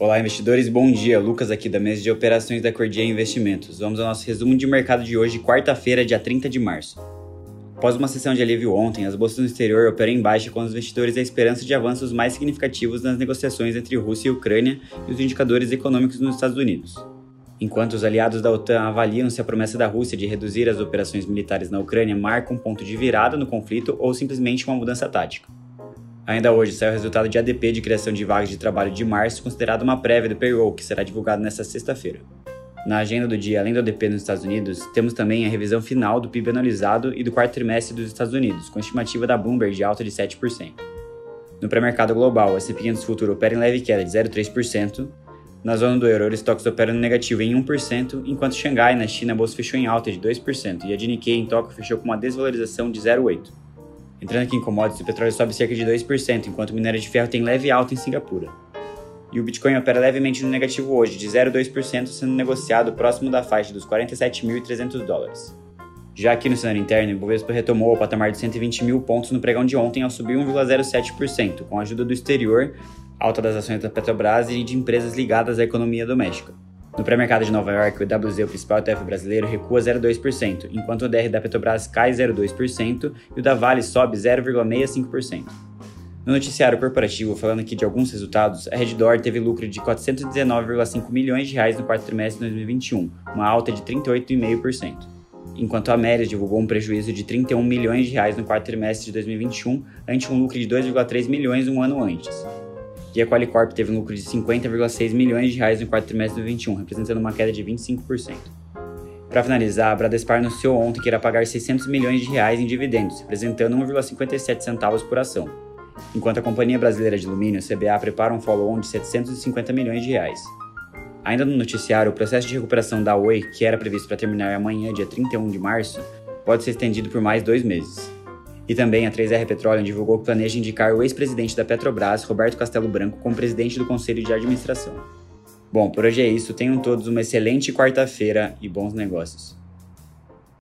Olá, investidores, bom dia. Lucas aqui da mesa de operações da Cordia Investimentos. Vamos ao nosso resumo de mercado de hoje, quarta-feira, dia 30 de março. Após uma sessão de alívio ontem, as bolsas no exterior operam em baixa com os investidores a esperança de avanços mais significativos nas negociações entre Rússia e Ucrânia e os indicadores econômicos nos Estados Unidos. Enquanto os aliados da OTAN avaliam se a promessa da Rússia de reduzir as operações militares na Ucrânia marca um ponto de virada no conflito ou simplesmente uma mudança tática. Ainda hoje saiu o resultado de ADP de criação de vagas de trabalho de março, considerado uma prévia do payroll, que será divulgado nesta sexta-feira. Na agenda do dia, além do ADP nos Estados Unidos, temos também a revisão final do PIB anualizado e do quarto trimestre dos Estados Unidos, com estimativa da Bloomberg de alta de 7%. No pré-mercado global, o S&P 500 futuro opera em leve queda de 0,3%. Na zona do euro, os estoques operam no negativo em 1%, enquanto Xangai, na China, a bolsa fechou em alta de 2% e a de Nikkei, em Tóquio, fechou com uma desvalorização de 0,8%. Entrando aqui em commodities, o petróleo sobe cerca de 2%, enquanto minério de ferro tem leve alta em Singapura. E o Bitcoin opera levemente no negativo hoje, de 0,2%, sendo negociado próximo da faixa dos 47.300 dólares. Já aqui no cenário interno, o Ibovespa retomou o patamar de 120 mil pontos no pregão de ontem ao subir 1,07%, com a ajuda do exterior, alta das ações da Petrobras e de empresas ligadas à economia doméstica. No pré-mercado de Nova York, o WZ, o principal ETF brasileiro, recua 0,2%, enquanto o DR da Petrobras cai 0,2% e o da Vale sobe 0,65%. No noticiário corporativo, falando aqui de alguns resultados, a Reddor teve lucro de 419,5 milhões de reais no quarto trimestre de 2021, uma alta de 38,5%. Enquanto a Amélia divulgou um prejuízo de 31 milhões de reais no quarto trimestre de 2021, ante um lucro de 2,3 milhões um ano antes e a Qualicorp teve um lucro de 50,6 milhões de reais no quarto trimestre de 2021, representando uma queda de 25%. Para finalizar, a Bradespar anunciou ontem que irá pagar 600 milhões de reais em dividendos, representando 1,57 centavos por ação. Enquanto a Companhia Brasileira de Alumínio, CBA, prepara um follow-on de 750 milhões de reais. Ainda no noticiário, o processo de recuperação da Oi, que era previsto para terminar amanhã, dia 31 de março, pode ser estendido por mais dois meses. E também a 3R Petroleum divulgou que planeja indicar o ex-presidente da Petrobras, Roberto Castelo Branco, como presidente do Conselho de Administração. Bom, por hoje é isso. Tenham todos uma excelente quarta-feira e bons negócios.